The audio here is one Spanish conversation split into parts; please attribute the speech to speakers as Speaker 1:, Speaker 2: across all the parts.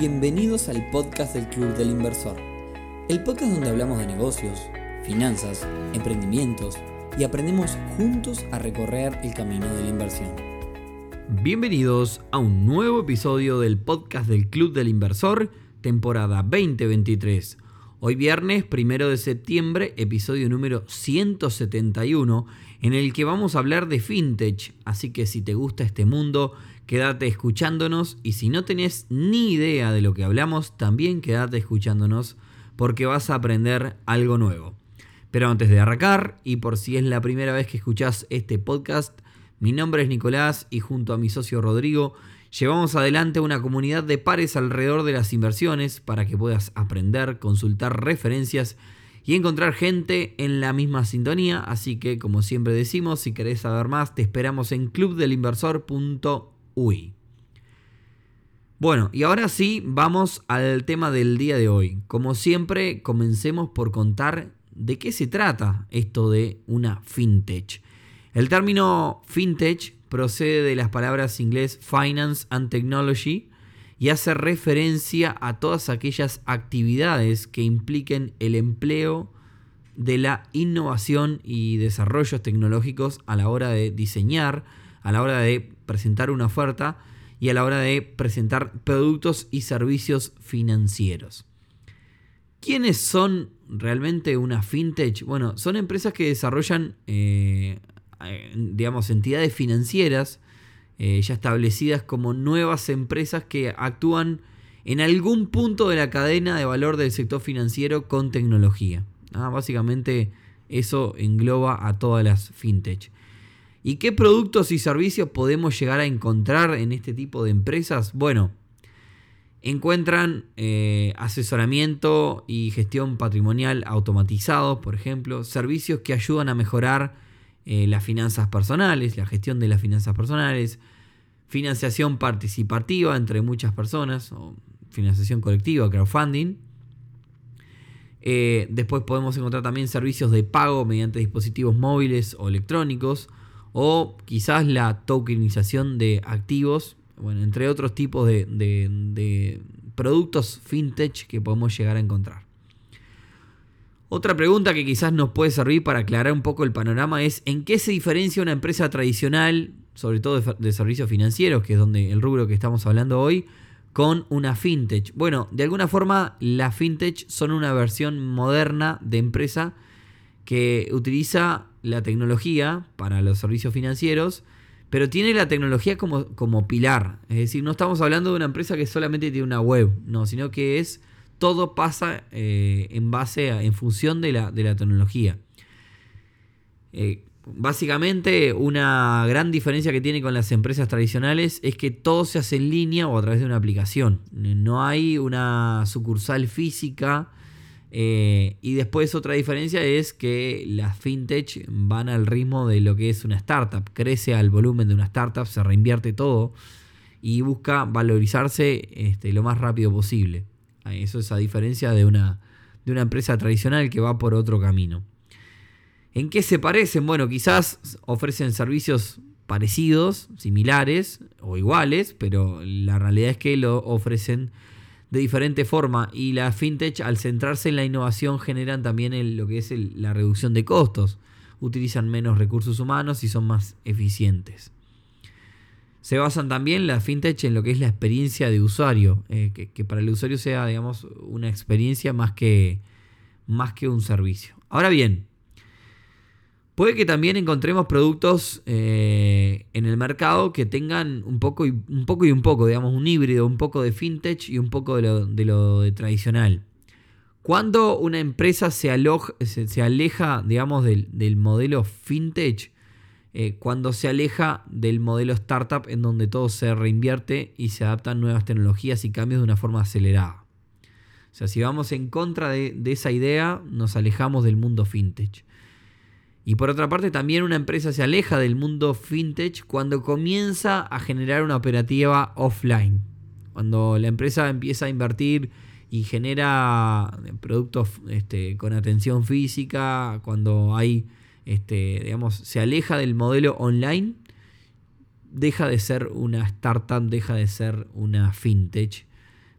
Speaker 1: Bienvenidos al podcast del Club del Inversor, el podcast donde hablamos de negocios, finanzas, emprendimientos y aprendemos juntos a recorrer el camino de la inversión.
Speaker 2: Bienvenidos a un nuevo episodio del podcast del Club del Inversor, temporada 2023. Hoy viernes, primero de septiembre, episodio número 171, en el que vamos a hablar de fintech. Así que si te gusta este mundo, quédate escuchándonos y si no tenés ni idea de lo que hablamos, también quédate escuchándonos porque vas a aprender algo nuevo. Pero antes de arrancar, y por si es la primera vez que escuchás este podcast, mi nombre es Nicolás y junto a mi socio Rodrigo llevamos adelante una comunidad de pares alrededor de las inversiones para que puedas aprender, consultar referencias y encontrar gente en la misma sintonía. Así que, como siempre decimos, si querés saber más, te esperamos en clubdelinversor.com Uy. Bueno, y ahora sí, vamos al tema del día de hoy. Como siempre, comencemos por contar de qué se trata esto de una fintech. El término fintech procede de las palabras inglés finance and technology y hace referencia a todas aquellas actividades que impliquen el empleo de la innovación y desarrollos tecnológicos a la hora de diseñar, a la hora de presentar una oferta y a la hora de presentar productos y servicios financieros. ¿Quiénes son realmente una fintech? Bueno, son empresas que desarrollan, eh, digamos, entidades financieras eh, ya establecidas como nuevas empresas que actúan en algún punto de la cadena de valor del sector financiero con tecnología. Ah, básicamente eso engloba a todas las fintech. ¿Y qué productos y servicios podemos llegar a encontrar en este tipo de empresas? Bueno, encuentran eh, asesoramiento y gestión patrimonial automatizados, por ejemplo, servicios que ayudan a mejorar eh, las finanzas personales, la gestión de las finanzas personales, financiación participativa entre muchas personas, o financiación colectiva, crowdfunding. Eh, después podemos encontrar también servicios de pago mediante dispositivos móviles o electrónicos o quizás la tokenización de activos, bueno, entre otros tipos de, productos fintech que podemos llegar a encontrar. Otra pregunta que quizás nos puede servir para aclarar un poco el panorama es en qué se diferencia una empresa tradicional, sobre todo de, servicios financieros, que es donde el rubro que estamos hablando hoy, con una fintech. Bueno, de alguna forma las fintech son una versión moderna de empresa que utiliza la tecnología para los servicios financieros, pero tiene la tecnología como, como pilar. Es decir, no estamos hablando de una empresa que solamente tiene una web, no, sino que es todo pasa eh, en base a, en función de la, de la tecnología. Eh, básicamente, una gran diferencia que tiene con las empresas tradicionales es que todo se hace en línea o a través de una aplicación. No hay una sucursal física eh, y después otra diferencia es que las fintech van al ritmo de lo que es una startup. Crece al volumen de una startup, se reinvierte todo y busca valorizarse este, lo más rápido posible. Eso es a diferencia de una, de una empresa tradicional que va por otro camino. ¿En qué se parecen? Bueno, quizás ofrecen servicios parecidos, similares o iguales, pero la realidad es que lo ofrecen de diferente forma y la fintech al centrarse en la innovación generan también lo que es la reducción de costos, utilizan menos recursos humanos y son más eficientes. Se basan también la fintech en lo que es la experiencia de usuario, eh, que, para el usuario sea digamos una experiencia más que, más que un servicio. Ahora bien, Puede que también encontremos productos eh, en el mercado que tengan un poco, y, un poco y un poco, digamos, un híbrido, un poco de fintech y un poco de lo, de tradicional. Cuando una empresa se, se, aleja, digamos, del, modelo fintech, eh, cuando se aleja del modelo startup en donde todo se reinvierte y se adaptan nuevas tecnologías y cambios de una forma acelerada. O sea, si vamos en contra de, esa idea, nos alejamos del mundo fintech. Y por otra parte, también una empresa se aleja del mundo fintech cuando comienza a generar una operativa offline. Cuando la empresa empieza a invertir y genera productos este, con atención física, cuando hay, este, digamos, se aleja del modelo online, deja de ser una startup, deja de ser una fintech,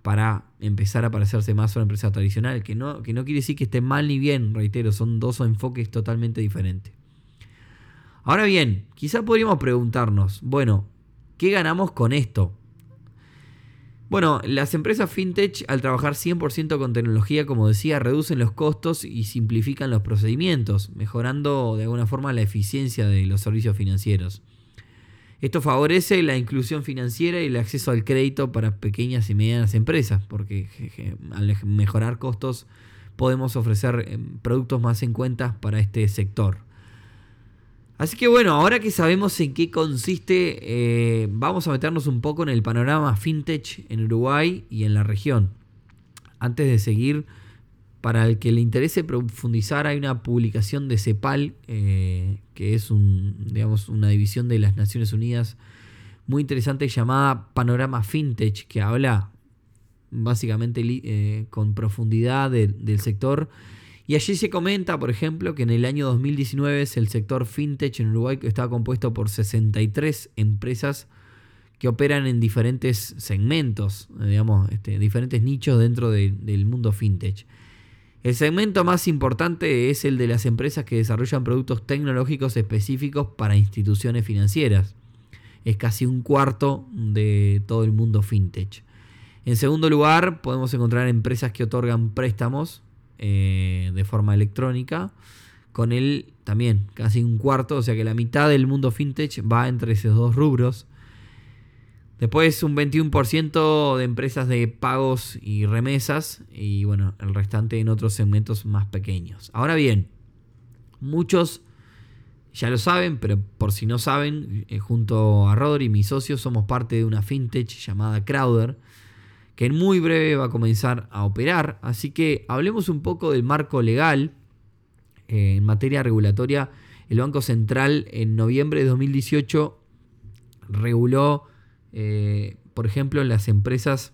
Speaker 2: para empezar a parecerse más a una empresa tradicional, que no, que no quiere decir que esté mal ni bien, reitero, son dos enfoques totalmente diferentes. Ahora bien, quizá podríamos preguntarnos, bueno, ¿qué ganamos con esto? Bueno, las empresas fintech al trabajar 100% con tecnología, como decía, reducen los costos y simplifican los procedimientos, mejorando de alguna forma la eficiencia de los servicios financieros. Esto favorece la inclusión financiera y el acceso al crédito para pequeñas y medianas empresas, porque al mejorar costos podemos ofrecer em, productos más en cuenta para este sector. Así que bueno, ahora que sabemos en qué consiste, eh, vamos a meternos un poco en el panorama fintech en Uruguay y en la región. Antes de seguir, para el que le interese profundizar, hay una publicación de CEPAL, eh, que es un, digamos, una división de las Naciones Unidas muy interesante llamada Panorama Fintech, que habla básicamente eh, con profundidad del sector y allí se comenta, por ejemplo, que en el año 2019 el sector fintech en Uruguay estaba compuesto por 63 empresas que operan en diferentes segmentos, digamos, este, diferentes nichos dentro del mundo fintech. El segmento más importante es el de las empresas que desarrollan productos tecnológicos específicos para instituciones financieras. Es casi un cuarto de todo el mundo fintech. En segundo lugar, podemos encontrar empresas que otorgan préstamos eh, de forma electrónica. Con él también casi un cuarto, o sea que la mitad del mundo fintech va entre esos dos rubros. Después un 21% de empresas de pagos y remesas y bueno, el restante en otros segmentos más pequeños. Ahora bien, muchos ya lo saben, pero por si no saben, eh, junto a Rodri, mi socio, somos parte de una fintech llamada Crowder que en muy breve va a comenzar a operar. Así que hablemos un poco del marco legal eh, en materia regulatoria. El Banco Central en noviembre de 2018 reguló, eh, por ejemplo, las empresas,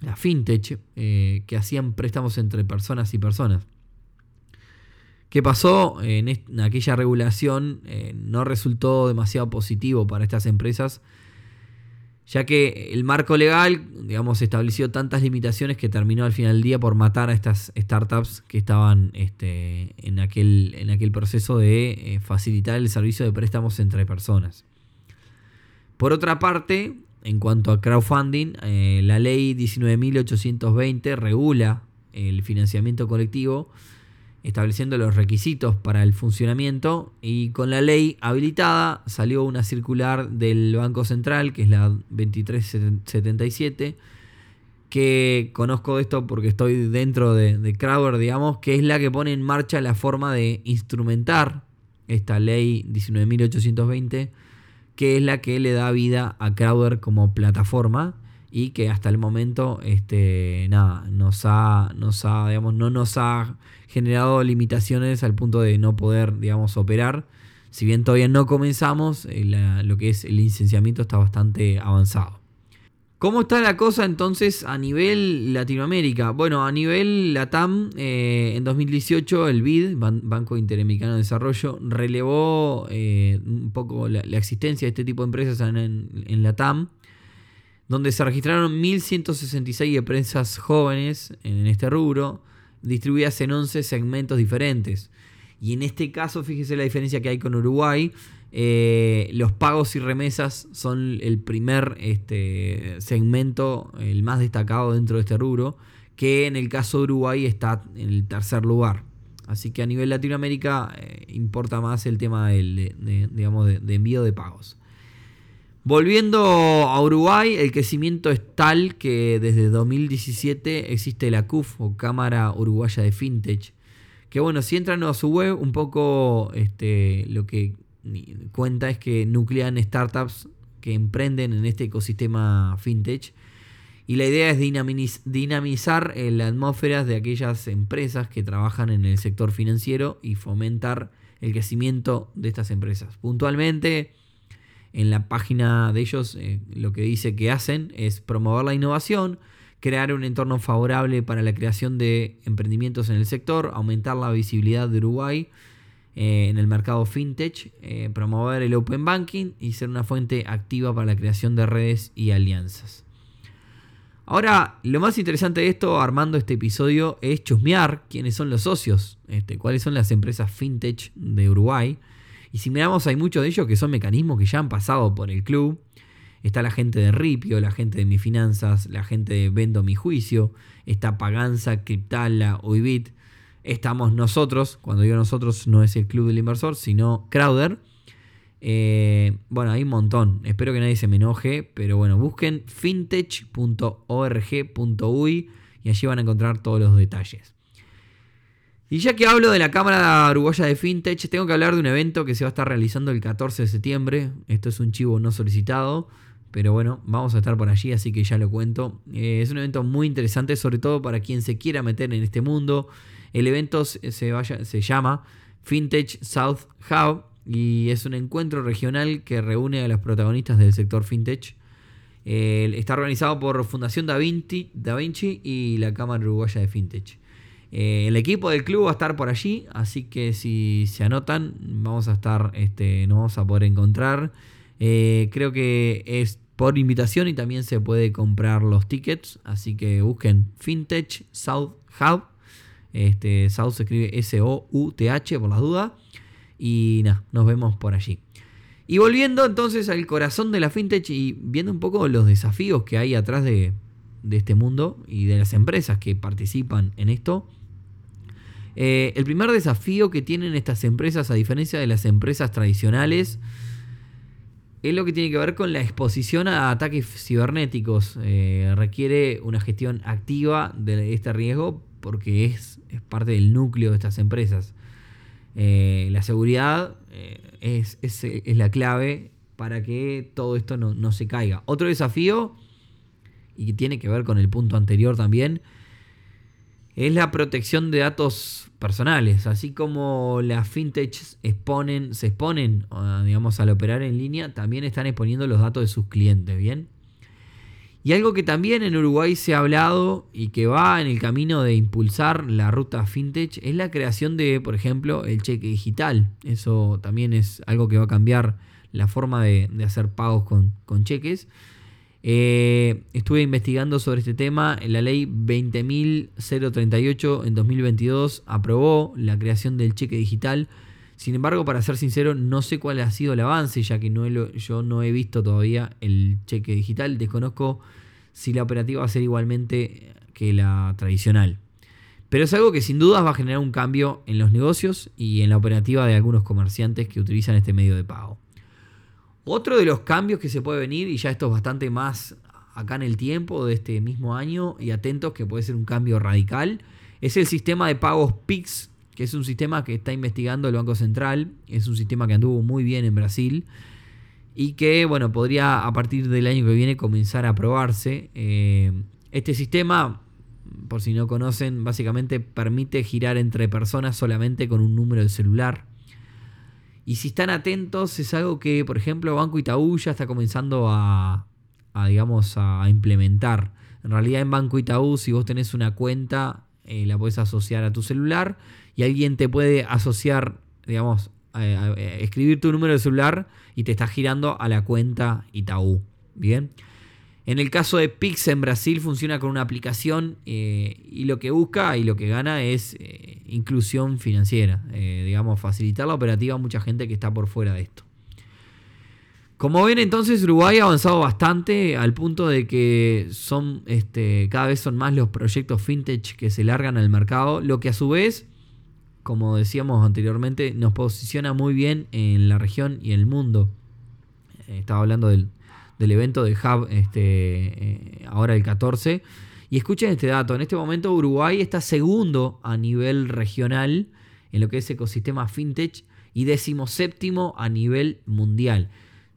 Speaker 2: la fintech, eh, que hacían préstamos entre personas y personas. ¿Qué pasó? En aquella regulación no resultó demasiado positivo para estas empresas ya que el marco legal, digamos, estableció tantas limitaciones que terminó al final del día por matar a estas startups que estaban este, en, aquel, en aquel proceso de eh, facilitar el servicio de préstamos entre personas. Por otra parte, en cuanto a crowdfunding, eh, la ley 19.820 regula el financiamiento colectivo estableciendo los requisitos para el funcionamiento y con la ley habilitada salió una circular del Banco Central, que es la 2377, que conozco esto porque estoy dentro de, de Crowder, digamos, que es la que pone en marcha la forma de instrumentar esta ley 19.820, que es la que le da vida a Crowder como plataforma y que hasta el momento este, nada, nos ha, nos ha, digamos, no nos ha generado limitaciones al punto de no poder digamos, operar. Si bien todavía no comenzamos, eh, lo que es el licenciamiento está bastante avanzado. ¿Cómo está la cosa entonces a nivel Latinoamérica? Bueno, a nivel LATAM, eh, en 2018 el BID, Banco Interamericano de Desarrollo, relevó eh, un poco la, existencia de este tipo de empresas en, en LATAM donde se registraron 1.166 empresas jóvenes en este rubro, distribuidas en 11 segmentos diferentes. Y en este caso, fíjese la diferencia que hay con Uruguay. Eh, los pagos y remesas son el primer este, segmento, el más destacado dentro de este rubro, que en el caso de Uruguay está en el tercer lugar. Así que a nivel Latinoamérica eh, importa más el tema digamos, de envío de pagos. Volviendo a Uruguay, el crecimiento es tal que desde 2017 existe la CUF o Cámara Uruguaya de Fintech. Que bueno, si entran a su web, un poco este, lo que cuenta es que nuclean startups que emprenden en este ecosistema fintech. Y la idea es dinamizar eh, la atmósfera de aquellas empresas que trabajan en el sector financiero y fomentar el crecimiento de estas empresas. Puntualmente, en la página de ellos eh, lo que dice que hacen es promover la innovación, crear un entorno favorable para la creación de emprendimientos en el sector, aumentar la visibilidad de Uruguay eh, en el mercado fintech, eh, promover el open banking y ser una fuente activa para la creación de redes y alianzas. Ahora, lo más interesante de esto, armando este episodio, es chusmear quiénes son los socios, este, cuáles son las empresas fintech de Uruguay. Y si miramos, hay muchos de ellos que son mecanismos que ya han pasado por el club. Está la gente de Ripio, la gente de Mi Finanzas, la gente de Vendo Mi Juicio, está Paganza, Cryptala, Uibit. Estamos nosotros, cuando digo nosotros no es el club del inversor, sino Crowder eh, bueno, hay un montón. Espero que nadie se me enoje. Pero bueno, busquen fintech.org.uy y allí van a encontrar todos los detalles. Y ya que hablo de la Cámara Uruguaya de Fintech, tengo que hablar de un evento que se va a estar realizando el 14 de septiembre. Esto es un chivo no solicitado. Pero bueno, vamos a estar por allí, así que ya lo cuento. Eh, es un evento muy interesante, sobre todo para quien se quiera meter en este mundo. El evento se, llama Fintech South Hub y es un encuentro regional que reúne a los protagonistas del sector fintech. está organizado por Fundación Da Vinci, da Vinci y la Cámara Uruguaya de Fintech. Eh, el equipo del club va a estar por allí, así que si se anotan, vamos a estar, este, nos vamos a poder encontrar. Eh, creo que es por invitación y también se puede comprar los tickets, así que busquen Fintech South Hub. Este, South se escribe S-O-U-T-H por las dudas. Y nada, nos vemos por allí. Y volviendo entonces al corazón de la fintech y viendo un poco los desafíos que hay atrás de, este mundo y de las empresas que participan en esto. Eh, el primer desafío que tienen estas empresas, a diferencia de las empresas tradicionales, es lo que tiene que ver con la exposición a ataques cibernéticos. Eh, requiere una gestión activa de este riesgo porque es, parte del núcleo de estas empresas. Eh, la seguridad es, la clave para que todo esto no, se caiga. Otro desafío, y que tiene que ver con el punto anterior también, es la protección de datos personales. Así como las fintechs exponen, se exponen, digamos, al operar en línea, también están exponiendo los datos de sus clientes, ¿bien? Y algo que también en Uruguay se ha hablado y que va en el camino de impulsar la ruta fintech es la creación de, por ejemplo, el cheque digital. Eso también es algo que va a cambiar la forma de, hacer pagos con, cheques. Eh, estuve investigando sobre este tema. La ley 20.038 en 2022 aprobó la creación del cheque digital sin embargo, para ser sincero, no sé cuál ha sido el avance, ya que no yo no he visto todavía el cheque digital. Desconozco si la operativa va a ser igualmente que la tradicional. Pero es algo que sin dudas va a generar un cambio en los negocios y en la operativa de algunos comerciantes que utilizan este medio de pago. Otro de los cambios que se puede venir, y ya esto es bastante más acá en el tiempo de este mismo año, y atentos que puede ser un cambio radical, es el sistema de pagos PIX que es un sistema que está investigando el Banco Central, es un sistema que anduvo muy bien en Brasil y que, bueno, podría a partir del año que viene comenzar a probarse. Eh, este sistema, por si no conocen, básicamente permite girar entre personas solamente con un número de celular. Y si están atentos, es algo que, por ejemplo, Banco Itaú ya está comenzando a, digamos, a implementar. En realidad en Banco Itaú, si vos tenés una cuenta, eh, la puedes asociar a tu celular y alguien te puede asociar, digamos, escribir tu número de celular y te está girando a la cuenta Itaú. Bien. En el caso de Pix en Brasil funciona con una aplicación eh, y lo que busca y lo que gana es eh, inclusión financiera, digamos, facilitar la operativa a mucha gente que está por fuera de esto. Como ven, entonces Uruguay ha avanzado bastante al punto de que son este, cada vez son más los proyectos fintech que se largan al mercado, lo que a su vez, como decíamos anteriormente, nos posiciona muy bien en la región y el mundo. Eh, estaba hablando del, evento de Hub este, eh, ahora el 14. Y escuchen este dato, en este momento Uruguay está segundo a nivel regional en lo que es ecosistema fintech y decimoséptimo a nivel mundial.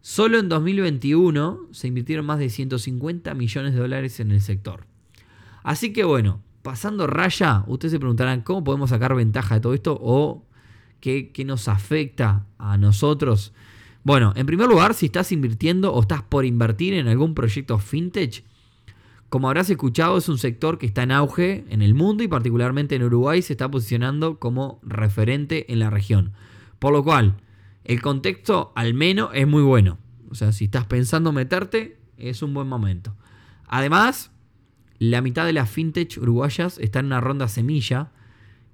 Speaker 2: Solo en 2021 se invirtieron más de 150 millones de dólares en el sector. Así que bueno, pasando raya, ustedes se preguntarán cómo podemos sacar ventaja de todo esto o qué, nos afecta a nosotros. Bueno, en primer lugar, si estás invirtiendo o estás por invertir en algún proyecto fintech, como habrás escuchado, es un sector que está en auge en el mundo y particularmente en Uruguay se está posicionando como referente en la región. Por lo cual, el contexto al menos es muy bueno. O sea, si estás pensando meterte, es un buen momento. Además, la mitad de las fintech uruguayas están en una ronda semilla,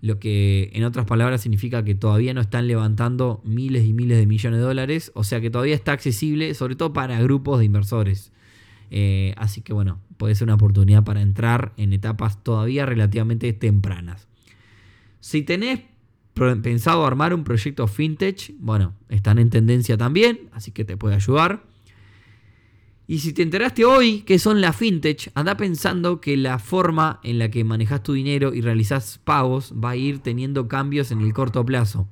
Speaker 2: lo que en otras palabras significa que todavía no están levantando miles y miles de millones de dólares, o sea que todavía está accesible, sobre todo para grupos de inversores. Eh, así que bueno, puede ser una oportunidad para entrar en etapas todavía relativamente tempranas. Si tenés pensado armar un proyecto fintech, bueno, están en tendencia también, así que te puede ayudar. Y si te enteraste hoy que son las fintech, anda pensando que la forma en la que manejas tu dinero y realizas pagos va a ir teniendo cambios en el corto plazo.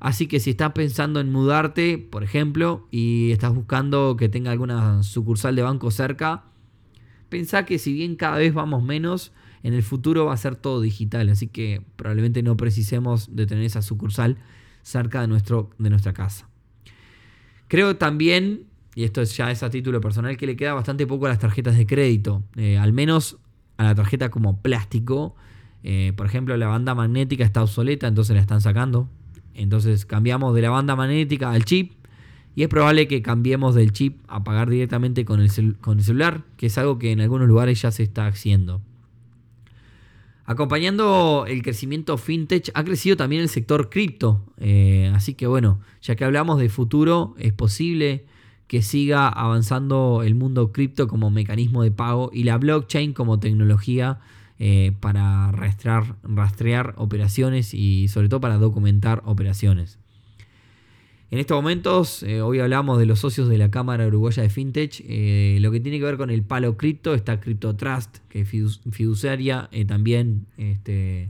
Speaker 2: Así que si estás pensando en mudarte, por ejemplo, y estás buscando que tenga alguna sucursal de banco cerca, pensá que si bien cada vez vamos menos, en el futuro va a ser todo digital, así que probablemente no precisemos de tener esa sucursal cerca de, nuestro, de nuestra casa. Creo también, y esto ya es a título personal, que le queda bastante poco a las tarjetas de crédito, eh, al menos a la tarjeta como plástico. Eh, por ejemplo, la banda magnética está obsoleta, entonces la están sacando. Entonces cambiamos de la banda magnética al chip y es probable que cambiemos del chip a pagar directamente con el, con el celular, que es algo que en algunos lugares ya se está haciendo. Acompañando el crecimiento fintech, ha crecido también el sector cripto. Eh, así que bueno, ya que hablamos de futuro, es posible que siga avanzando el mundo cripto como mecanismo de pago y la blockchain como tecnología eh, para rastrear, operaciones y sobre todo para documentar operaciones. En estos momentos, eh, hoy hablamos de los socios de la Cámara Uruguaya de FinTech. Eh, lo que tiene que ver con el palo cripto, está Crypto Trust, que es fiduciaria, también este,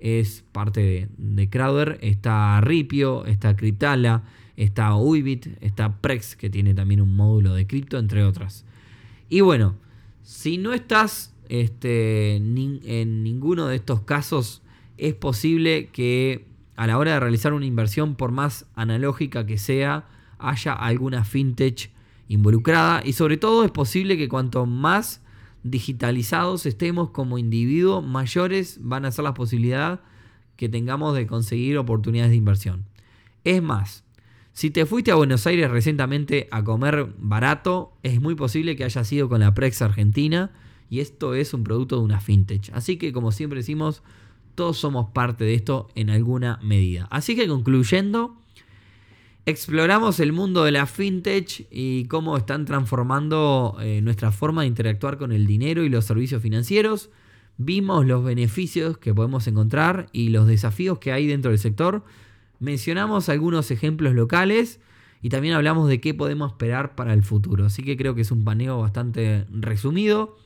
Speaker 2: es parte de, de, Crowder. Está Ripio, está Cryptala, está Uibit, está Prex, que tiene también un módulo de cripto, entre otras. Y bueno, si no estás este, en ninguno de estos casos, es posible que a la hora de realizar una inversión, por más analógica que sea, haya alguna fintech involucrada. Y sobre todo es posible que cuanto más digitalizados estemos como individuos, mayores van a ser las posibilidades que tengamos de conseguir oportunidades de inversión. Es más, si te fuiste a Buenos Aires recientemente a comer barato, es muy posible que haya sido con la Prex Argentina y esto es un producto de una fintech. Así que como siempre decimos, todos somos parte de esto en alguna medida. Así que concluyendo, exploramos el mundo de la fintech y cómo están transformando eh, nuestra forma de interactuar con el dinero y los servicios financieros. Vimos los beneficios que podemos encontrar y los desafíos que hay dentro del sector. Mencionamos algunos ejemplos locales y también hablamos de qué podemos esperar para el futuro. Así que creo que es un paneo bastante resumido.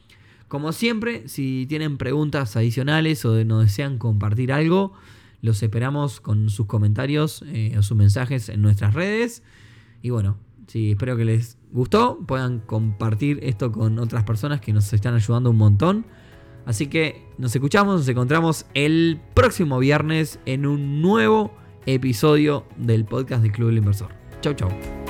Speaker 2: Como siempre, si tienen preguntas adicionales o nos desean compartir algo, los esperamos con sus comentarios eh, o sus mensajes en nuestras redes. Y bueno, si espero que les gustó, puedan compartir esto con otras personas que nos están ayudando un montón. Así que nos escuchamos, nos encontramos el próximo viernes en un nuevo episodio del podcast del Club del Inversor. Chau, chau.